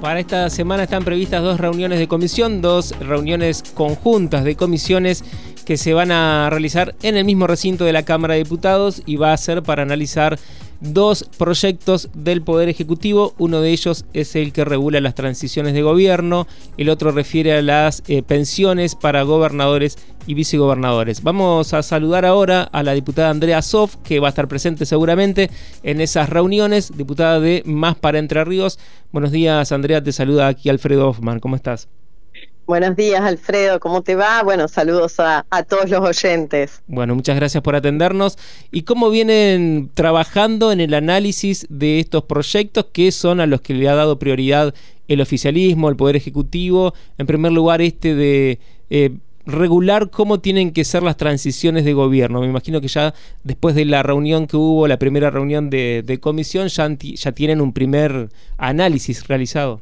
Para esta semana están previstas dos reuniones de comisión, dos reuniones conjuntas de comisiones que se van a realizar en el mismo recinto de la Cámara de Diputados y va a ser para analizar dos proyectos del Poder Ejecutivo. Uno de ellos es el que regula las transiciones de gobierno, el otro refiere a las eh, pensiones para gobernadores y vicegobernadores. Vamos a saludar ahora a la diputada Andrea Sof, que va a estar presente seguramente en esas reuniones, diputada de Más para Entre Ríos. Buenos días, Andrea, te saluda aquí Alfredo Hoffman. ¿Cómo estás? Buenos días, Alfredo, ¿cómo te va? Bueno, saludos a, todos los oyentes. Bueno, muchas gracias por atendernos. ¿Y cómo vienen trabajando en el análisis de estos proyectos que son a los que le ha dado prioridad el oficialismo, el Poder Ejecutivo? En primer lugar, este de... Eh, regular cómo tienen que ser las transiciones de gobierno. Me imagino que ya después de la reunión que hubo, la primera reunión de, de comisión, ya tienen un primer análisis realizado.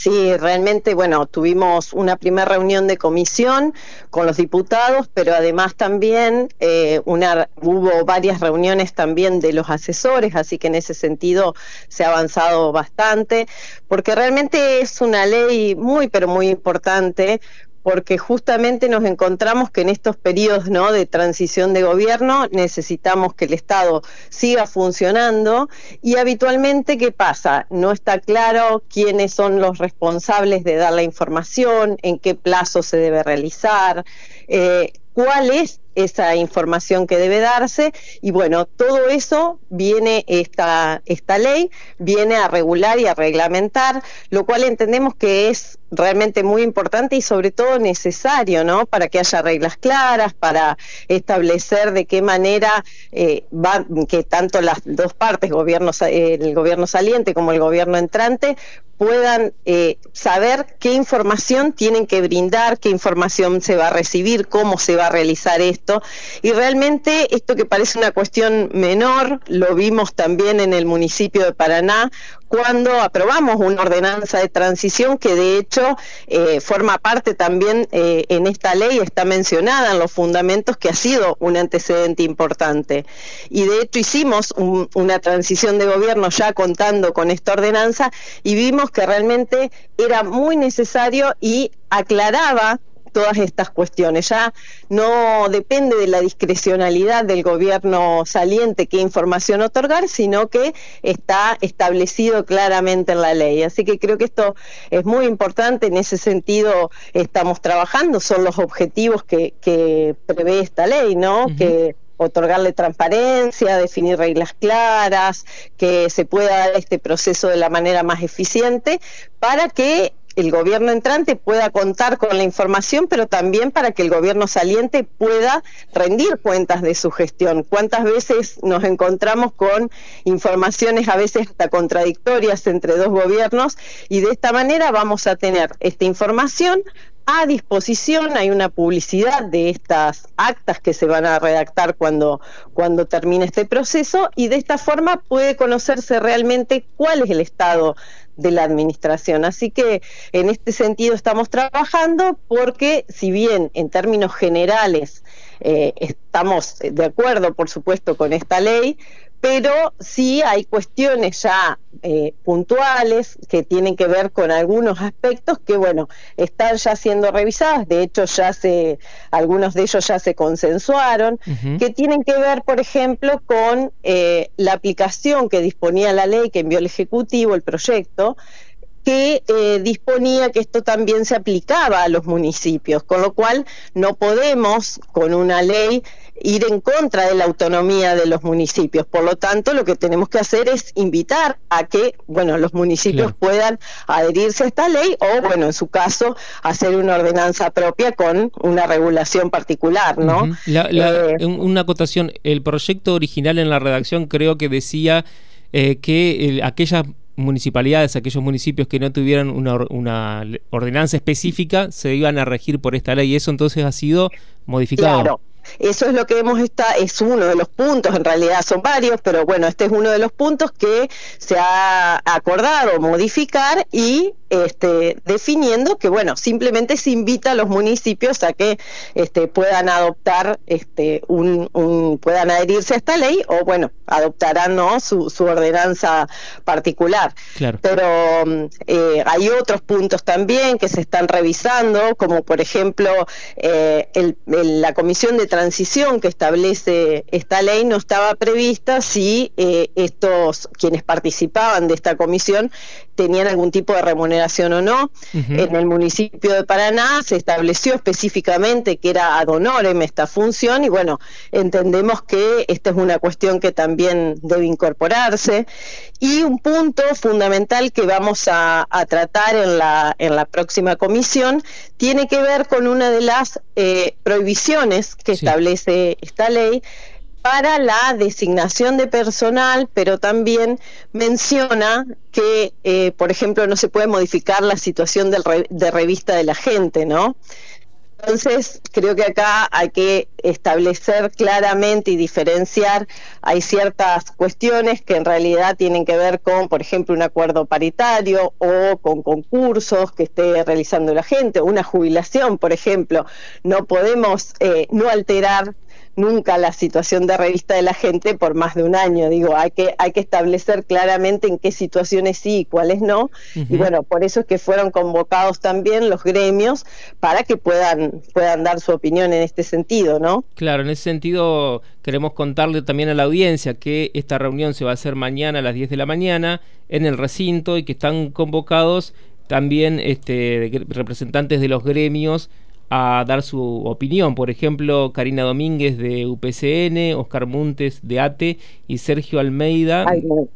Sí, realmente, bueno, tuvimos una primera reunión de comisión con los diputados, pero además también eh, una, hubo varias reuniones también de los asesores, así que en ese sentido se ha avanzado bastante, porque realmente es una ley muy, pero muy importante porque justamente nos encontramos que en estos periodos ¿no? de transición de gobierno necesitamos que el Estado siga funcionando y habitualmente, ¿qué pasa? No está claro quiénes son los responsables de dar la información, en qué plazo se debe realizar. Eh, cuál es esa información que debe darse y bueno, todo eso viene esta, esta ley, viene a regular y a reglamentar, lo cual entendemos que es realmente muy importante y sobre todo necesario, ¿no? Para que haya reglas claras, para establecer de qué manera eh, va, que tanto las dos partes, gobierno, el gobierno saliente como el gobierno entrante, puedan eh, saber qué información tienen que brindar, qué información se va a recibir, cómo se va a realizar esto. Y realmente esto que parece una cuestión menor, lo vimos también en el municipio de Paraná, cuando aprobamos una ordenanza de transición que de hecho eh, forma parte también eh, en esta ley, está mencionada en los fundamentos que ha sido un antecedente importante. Y de hecho hicimos una transición de gobierno ya contando con esta ordenanza y vimos que realmente era muy necesario y aclaraba todas estas cuestiones. Ya no depende de la discrecionalidad del gobierno saliente qué información otorgar, sino que está establecido claramente en la ley. Así que creo que esto es muy importante, en ese sentido estamos trabajando, son los objetivos que, que prevé esta ley, ¿no? Que otorgarle transparencia, definir reglas claras, que se pueda dar este proceso de la manera más eficiente para que el gobierno entrante pueda contar con la información, pero también para que el gobierno saliente pueda rendir cuentas de su gestión. ¿Cuántas veces nos encontramos con informaciones a veces hasta contradictorias entre dos gobiernos? Y de esta manera vamos a tener esta información a disposición, hay una publicidad de estas actas que se van a redactar cuando, cuando termine este proceso y de esta forma puede conocerse realmente cuál es el estado de la administración. Así que en este sentido estamos trabajando porque si bien en términos generales eh, estamos de acuerdo, por supuesto, con esta ley, pero sí hay cuestiones ya eh, puntuales que tienen que ver con algunos aspectos que, bueno, están ya siendo revisadas, de hecho ya se, algunos de ellos ya se consensuaron, que tienen que ver, por ejemplo, con eh, la aplicación que disponía la ley que envió el Ejecutivo, el proyecto, que eh, disponía que esto también se aplicaba a los municipios, con lo cual no podemos con una ley ir en contra de la autonomía de los municipios. Por lo tanto, lo que tenemos que hacer es invitar a que, bueno, los municipios puedan adherirse a esta ley o, bueno, en su caso, hacer una ordenanza propia con una regulación particular, ¿no? Eh, una acotación, el proyecto original en la redacción creo que decía eh, que aquellas municipalidades, aquellos municipios que no tuvieran una, una, ordenanza específica, se iban a regir por esta ley. y Eso entonces ha sido modificado. Claro. Eso es lo que hemos está es uno de los puntos, en realidad son varios, pero bueno, este es uno de los puntos que se ha acordado modificar y este, definiendo que, bueno, simplemente se invita a los municipios a que este, puedan adoptar, este, un, puedan adherirse a esta ley o, bueno, adoptarán ¿no? su, ordenanza particular. Pero mm, eh, hay otros puntos también que se están revisando, como por ejemplo eh, la comisión de transición que establece esta ley no estaba prevista si eh, estos quienes participaban de esta comisión tenían algún tipo de remuneración o no. En el municipio de Paraná se estableció específicamente que era ad honorem esta función y bueno, entendemos que esta es una cuestión que también debe incorporarse. Y un punto fundamental que vamos a, tratar en la, en la próxima comisión tiene que ver con una de las eh, prohibiciones que establece esta ley para la designación de personal, pero también menciona que, eh, por ejemplo, no se puede modificar la situación de revista de la gente, ¿no? Entonces, creo que acá hay que establecer claramente y diferenciar. Hay ciertas cuestiones que en realidad tienen que ver con, por ejemplo, un acuerdo paritario o con concursos que esté realizando la gente, una jubilación, por ejemplo. No podemos eh, no alterar nunca la situación de revista de la gente por más de un año. Digo, hay que, hay que establecer claramente en qué situaciones sí y cuáles no. Y bueno, por eso es que fueron convocados también los gremios para que puedan, puedan dar su opinión en este sentido, ¿no? Claro, en ese sentido queremos contarle también a la audiencia que esta reunión se va a hacer mañana a las 10 de la mañana en el recinto y que están convocados también este, representantes de los gremios a dar su opinión. Por ejemplo, Karina Domínguez de UPCN, Oscar Montes de ATE y Sergio Almeida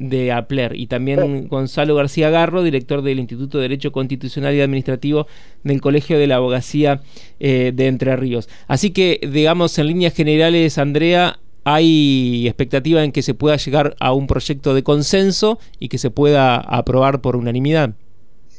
de APLER. Y también Gonzalo García Garro, director del Instituto de Derecho Constitucional y Administrativo del Colegio de la Abogacía eh, de Entre Ríos. Así que, digamos, en líneas generales, Andrea, hay expectativa en que se pueda llegar a un proyecto de consenso y que se pueda aprobar por unanimidad.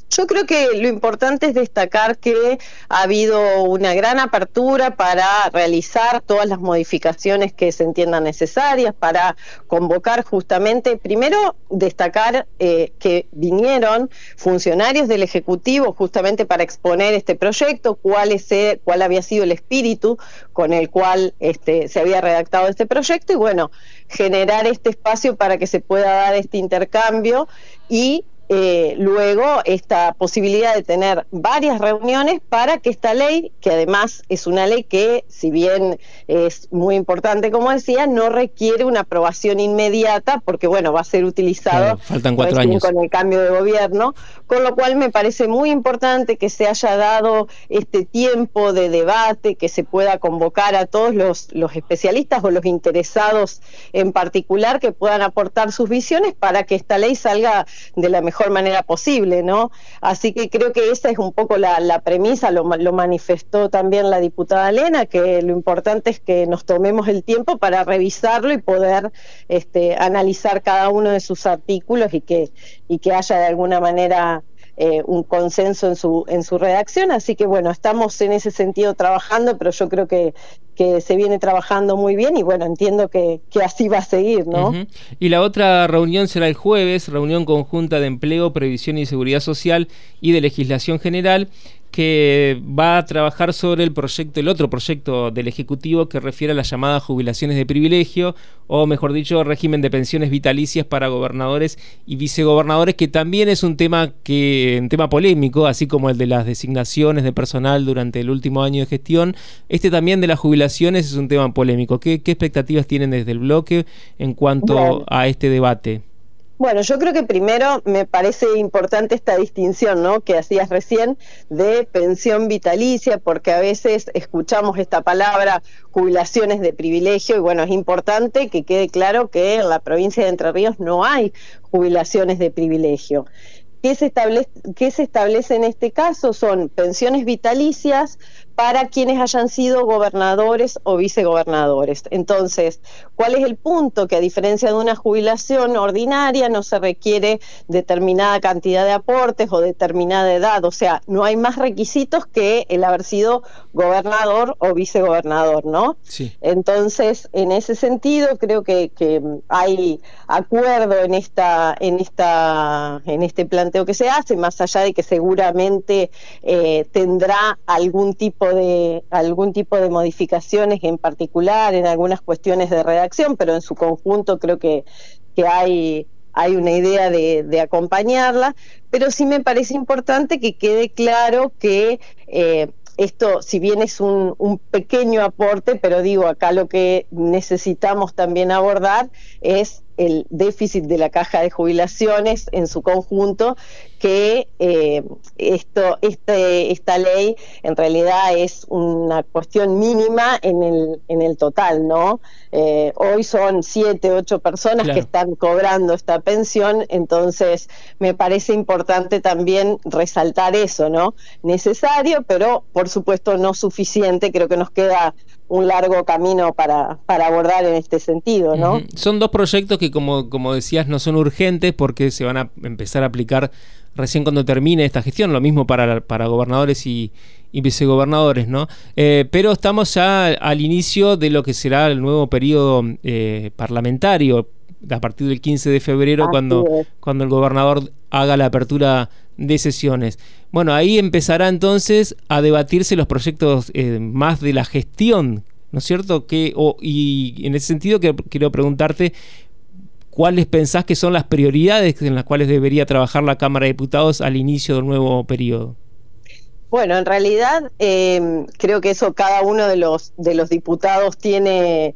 Yo creo que lo importante es destacar que ha habido una gran apertura para realizar todas las modificaciones que se entiendan necesarias, para convocar justamente, primero destacar eh, que vinieron funcionarios del Ejecutivo justamente para exponer este proyecto, cuál, es, cuál había sido el espíritu con el cual este, se había redactado este proyecto y bueno, generar este espacio para que se pueda dar este intercambio y eh, luego esta posibilidad de tener varias reuniones para que esta ley, que además es una ley que, si bien es muy importante, como decía, no requiere una aprobación inmediata, porque bueno, va a ser utilizado faltan cuatro años. con el cambio de gobierno, con lo cual me parece muy importante que se haya dado este tiempo de debate, que se pueda convocar a todos los, los especialistas o los interesados en particular que puedan aportar sus visiones para que esta ley salga de la mejor mejor manera posible, ¿no? Así que creo que esa es un poco la, premisa, lo, lo, manifestó también la diputada Elena, que lo importante es que nos tomemos el tiempo para revisarlo y poder este, analizar cada uno de sus artículos y que, y que haya de alguna manera eh, un consenso en su, en su redacción. Así que bueno, estamos en ese sentido trabajando, pero yo creo que, que se viene trabajando muy bien y bueno, entiendo que, que así va a seguir, ¿no? Y la otra reunión será el jueves, reunión conjunta de empleo, previsión y seguridad social y de legislación general que va a trabajar sobre el proyecto, el otro proyecto del Ejecutivo que refiere a las llamadas jubilaciones de privilegio, o mejor dicho, régimen de pensiones vitalicias para gobernadores y vicegobernadores, que también es un tema que, un tema polémico, así como el de las designaciones de personal durante el último año de gestión. Este también de las jubilaciones es un tema polémico. ¿Qué, expectativas tienen desde el bloque en cuanto a este debate? Bueno, yo creo que primero me parece importante esta distinción, ¿no? Que hacías recién de pensión vitalicia, porque a veces escuchamos esta palabra jubilaciones de privilegio y bueno, es importante que quede claro que en la provincia de Entre Ríos no hay jubilaciones de privilegio. ¿Qué se, establece, ¿Qué se establece en este caso? Son pensiones vitalicias para quienes hayan sido gobernadores o vicegobernadores. Entonces, ¿cuál es el punto? Que a diferencia de una jubilación ordinaria no se requiere determinada cantidad de aportes o determinada edad, o sea, no hay más requisitos que el haber sido gobernador o vicegobernador, ¿no? Sí. Entonces, en ese sentido, creo que, hay acuerdo en esta, en esta, en este planteo que se hace, más allá de que seguramente eh, tendrá algún tipo de algún tipo de modificaciones en particular en algunas cuestiones de redacción, pero en su conjunto creo que, que hay hay una idea de, acompañarla, pero sí me parece importante que quede claro que eh, esto, si bien es un, un, pequeño aporte, pero digo, acá lo que necesitamos también abordar es el déficit de la caja de jubilaciones en su conjunto, que eh, esto, este, esta ley en realidad es una cuestión mínima en el, en el total, ¿no? Eh, hoy son siete, ocho personas que están cobrando esta pensión, entonces me parece importante también resaltar eso, ¿no? Necesario, pero por supuesto no suficiente, creo que nos queda un largo camino para, para abordar en este sentido, ¿no? Son dos proyectos que, como, como decías, no son urgentes porque se van a empezar a aplicar recién cuando termine esta gestión, lo mismo para, para gobernadores y, vicegobernadores, ¿no? Eh, pero estamos ya al inicio de lo que será el nuevo periodo eh, parlamentario, a partir del 15 de febrero, cuando, cuando el gobernador haga la apertura de sesiones. Bueno, ahí empezará entonces a debatirse los proyectos eh, más de la gestión, ¿no es cierto? Que, y en ese sentido quiero preguntarte cuáles pensás que son las prioridades en las cuales debería trabajar la Cámara de Diputados al inicio del nuevo periodo. Bueno, en realidad eh, creo que eso cada uno de los de los diputados tiene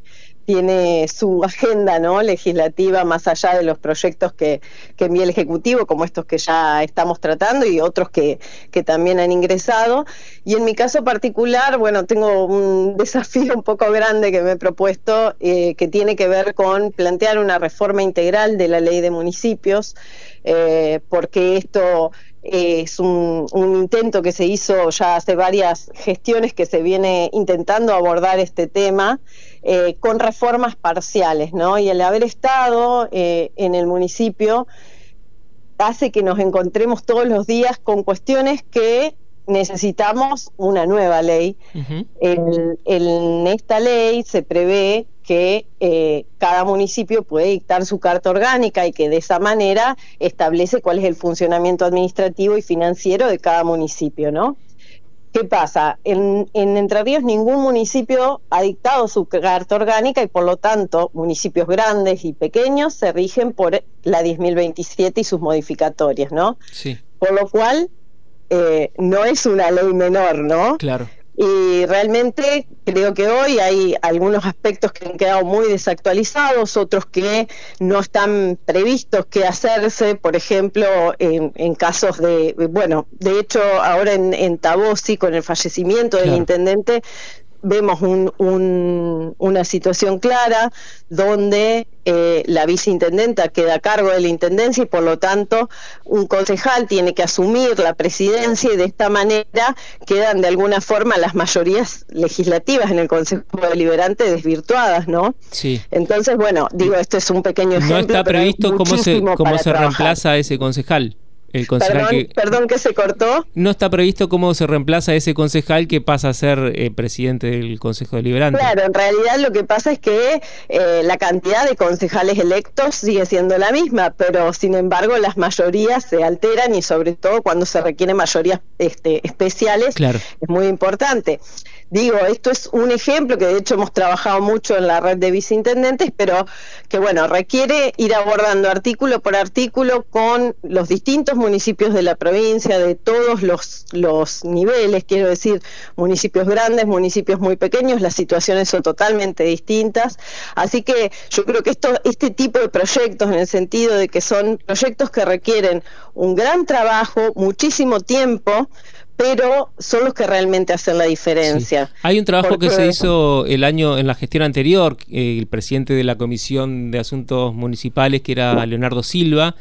tiene su agenda ¿no? legislativa más allá de los proyectos que, que envía el Ejecutivo, como estos que ya estamos tratando y otros que, que también han ingresado. Y en mi caso particular, bueno, tengo un desafío un poco grande que me he propuesto, eh, que tiene que ver con plantear una reforma integral de la ley de municipios, eh, porque esto es un, un, intento que se hizo ya hace varias gestiones que se viene intentando abordar este tema eh, con reformas parciales, ¿no? Y el haber estado eh, en el municipio hace que nos encontremos todos los días con cuestiones que necesitamos una nueva ley. en esta ley se prevé que eh, cada municipio puede dictar su carta orgánica y que de esa manera establece cuál es el funcionamiento administrativo y financiero de cada municipio, ¿no? ¿Qué pasa? En, en, Entre Ríos ningún municipio ha dictado su carta orgánica y por lo tanto municipios grandes y pequeños se rigen por la 10.027 y sus modificatorias, ¿no? Sí. Por lo cual eh, no es una ley menor, ¿no? Claro. Y realmente creo que hoy hay algunos aspectos que han quedado muy desactualizados, otros que no están previstos que hacerse, por ejemplo, en, casos de, bueno, de hecho ahora en, en Tabosi, con el fallecimiento del intendente, vemos un, una situación clara donde eh, la viceintendenta queda a cargo de la intendencia y por lo tanto un concejal tiene que asumir la presidencia y de esta manera quedan de alguna forma las mayorías legislativas en el Consejo Deliberante desvirtuadas, ¿no? Sí. Entonces, bueno, digo, esto es un pequeño ejemplo. No está previsto cómo se, cómo se reemplaza ese concejal perdón, que, se cortó. No está previsto cómo se reemplaza ese concejal que pasa a ser eh, presidente del Consejo Deliberante. Claro, en realidad lo que pasa es que eh, la cantidad de concejales electos sigue siendo la misma, pero sin embargo las mayorías se alteran y sobre todo cuando se requieren mayorías este, especiales es muy importante. Digo, esto es un ejemplo que de hecho hemos trabajado mucho en la red de viceintendentes, pero que bueno, requiere ir abordando artículo por artículo con los distintos municipios de la provincia, de todos los, los niveles, quiero decir, municipios grandes, municipios muy pequeños, las situaciones son totalmente distintas. Así que yo creo que esto, este tipo de proyectos, en el sentido de que son proyectos que requieren un gran trabajo, muchísimo tiempo, pero son los que realmente hacen la diferencia. Hay un trabajo que se hizo el año en la gestión anterior, eh, el presidente de la Comisión de Asuntos Municipales, que era Leonardo Silva,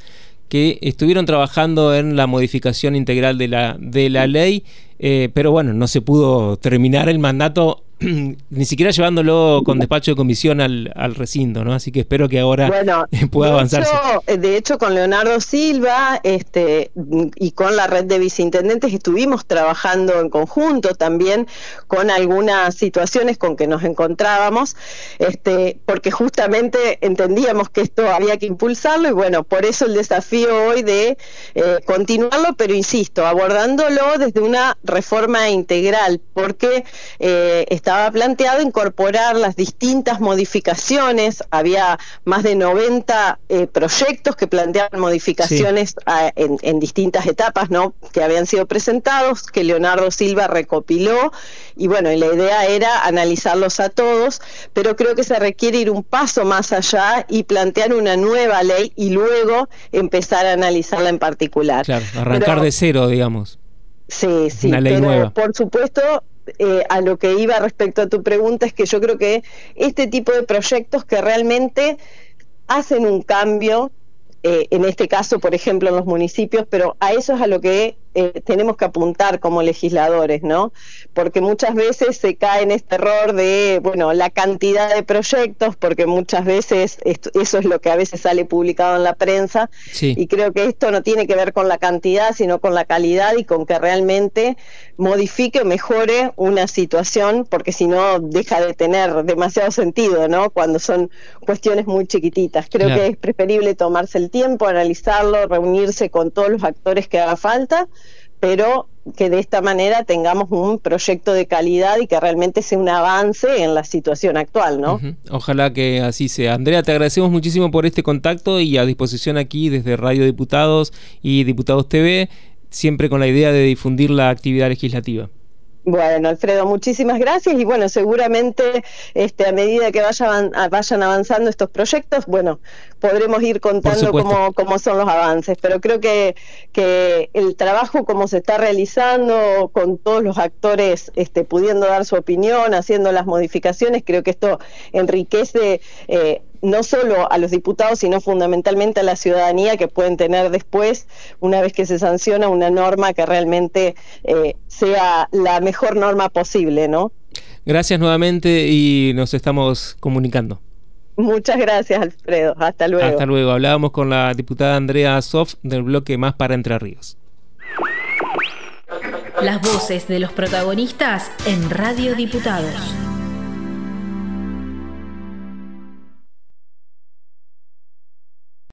que estuvieron trabajando en la modificación integral de la, de la ley eh, pero bueno, no se pudo terminar el mandato ni siquiera llevándolo con despacho de comisión al, recinto, ¿no? Así que espero que ahora pueda avanzar. Eh, de hecho, con Leonardo Silva este, y con la red de viceintendentes estuvimos trabajando en conjunto también con algunas situaciones con que nos encontrábamos, este, porque justamente entendíamos que esto había que impulsarlo y bueno, por eso el desafío hoy de eh, continuarlo, pero insisto, abordándolo desde una reforma integral, porque eh, estaba planteado incorporar las distintas modificaciones, había más de 90 eh, proyectos que planteaban modificaciones en, distintas etapas, ¿no? que habían sido presentados, que Leonardo Silva recopiló, y bueno, la idea era analizarlos a todos, pero creo que se requiere ir un paso más allá y plantear una nueva ley y luego empezar a analizarla en particular. Claro, arrancar de cero, digamos. Sí, sí, pero por supuesto eh, a lo que iba respecto a tu pregunta es que yo creo que este tipo de proyectos que realmente hacen un cambio, eh, en este caso, por ejemplo, en los municipios, pero a eso es a lo que eh, tenemos que apuntar como legisladores, ¿no? Porque muchas veces se cae en este error de, bueno, la cantidad de proyectos, porque muchas veces eso es lo que a veces sale publicado en la prensa, y creo que esto no tiene que ver con la cantidad, sino con la calidad y con que realmente modifique o mejore una situación, porque si no deja de tener demasiado sentido, ¿no? Cuando son cuestiones muy chiquititas. Creo que es preferible tomarse el tiempo, analizarlo, reunirse con todos los actores que haga falta pero que de esta manera tengamos un proyecto de calidad y que realmente sea un avance en la situación actual, ¿no? Ojalá que así sea. Andrea, te agradecemos muchísimo por este contacto y a disposición aquí desde Radio Diputados y Diputados TV, siempre con la idea de difundir la actividad legislativa. Bueno, Alfredo, muchísimas gracias y bueno, seguramente este, a medida que vayan, vayan avanzando estos proyectos, bueno, podremos ir contando cómo, cómo son los avances, pero creo que, que el trabajo como se está realizando con todos los actores este, pudiendo dar su opinión, haciendo las modificaciones, creo que esto enriquece eh, no solo a los diputados, sino fundamentalmente a la ciudadanía que pueden tener después, una vez que se sanciona una norma que realmente eh, sea la mejor norma posible, ¿no? Gracias nuevamente y nos estamos comunicando. Muchas gracias, Alfredo. Hasta luego. Hasta luego. Hablábamos con la diputada Andrea Sof del bloque Más para Entre Ríos. Las voces de los protagonistas en Radio Diputados.